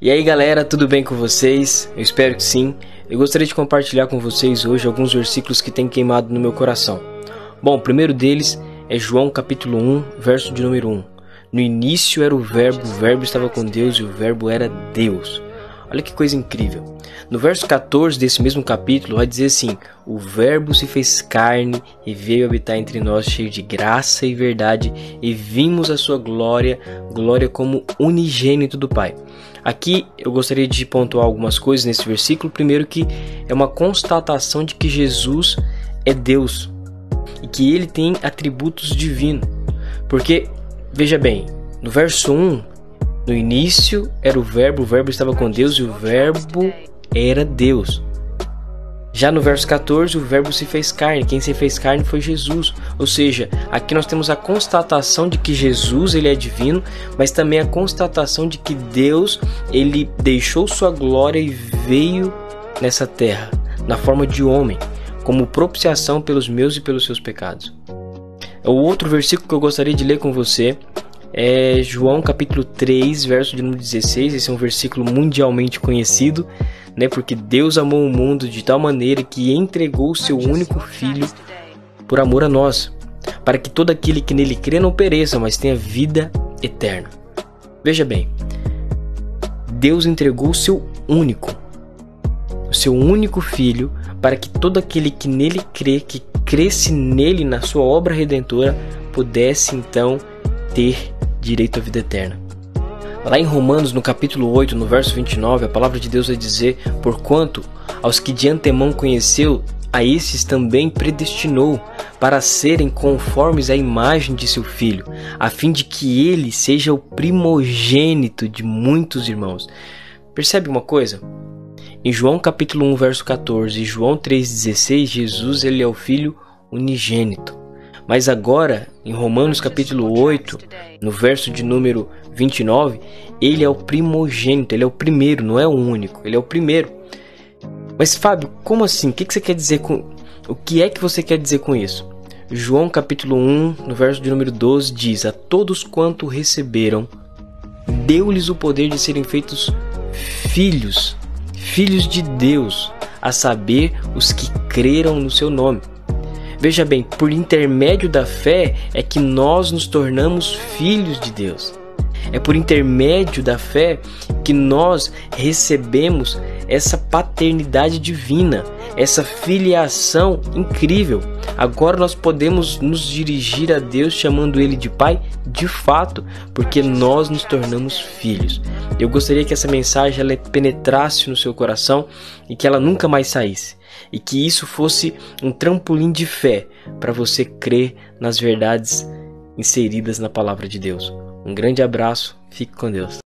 E aí galera, tudo bem com vocês? Eu espero que sim. Eu gostaria de compartilhar com vocês hoje alguns versículos que têm queimado no meu coração. Bom, o primeiro deles é João capítulo 1, verso de número 1. No início era o verbo, o verbo estava com Deus e o verbo era Deus. Olha que coisa incrível. No verso 14 desse mesmo capítulo vai dizer assim: O Verbo se fez carne e veio habitar entre nós, cheio de graça e verdade, e vimos a sua glória, glória como unigênito do Pai. Aqui eu gostaria de pontuar algumas coisas nesse versículo. Primeiro, que é uma constatação de que Jesus é Deus e que ele tem atributos divinos. Porque, veja bem, no verso 1, no início era o Verbo, o Verbo estava com Deus e o Verbo era Deus. Já no verso 14, o Verbo se fez carne. Quem se fez carne foi Jesus. Ou seja, aqui nós temos a constatação de que Jesus ele é divino, mas também a constatação de que Deus ele deixou sua glória e veio nessa terra na forma de homem, como propiciação pelos meus e pelos seus pecados. O outro versículo que eu gostaria de ler com você é João capítulo 3, verso de número 16. Esse é um versículo mundialmente conhecido né? Porque Deus amou o mundo de tal maneira que entregou o seu único filho por amor a nós, para que todo aquele que nele crê não pereça, mas tenha vida eterna. Veja bem, Deus entregou o seu único, o seu único filho, para que todo aquele que nele crê, que cresce nele na sua obra redentora, pudesse então ter direito à vida eterna. Lá em Romanos, no capítulo 8, no verso 29, a palavra de Deus vai dizer: Porquanto aos que de antemão conheceu, a esses também predestinou para serem conformes à imagem de seu filho, a fim de que ele seja o primogênito de muitos irmãos. Percebe uma coisa? Em João capítulo 1, verso 14 e João 3,16, Jesus ele é o filho unigênito. Mas agora, em Romanos capítulo 8, no verso de número 29, ele é o primogênito, ele é o primeiro, não é o único, ele é o primeiro. Mas Fábio, como assim? O que você quer dizer com o que é que você quer dizer com isso? João capítulo 1, no verso de número 12 diz: A todos quanto receberam, deu-lhes o poder de serem feitos filhos, filhos de Deus, a saber, os que creram no seu nome. Veja bem, por intermédio da fé é que nós nos tornamos filhos de Deus. É por intermédio da fé que nós recebemos essa paternidade divina, essa filiação incrível. Agora nós podemos nos dirigir a Deus chamando Ele de Pai de fato, porque nós nos tornamos filhos. Eu gostaria que essa mensagem ela penetrasse no seu coração e que ela nunca mais saísse e que isso fosse um trampolim de fé para você crer nas verdades inseridas na palavra de Deus. Um grande abraço, fique com Deus.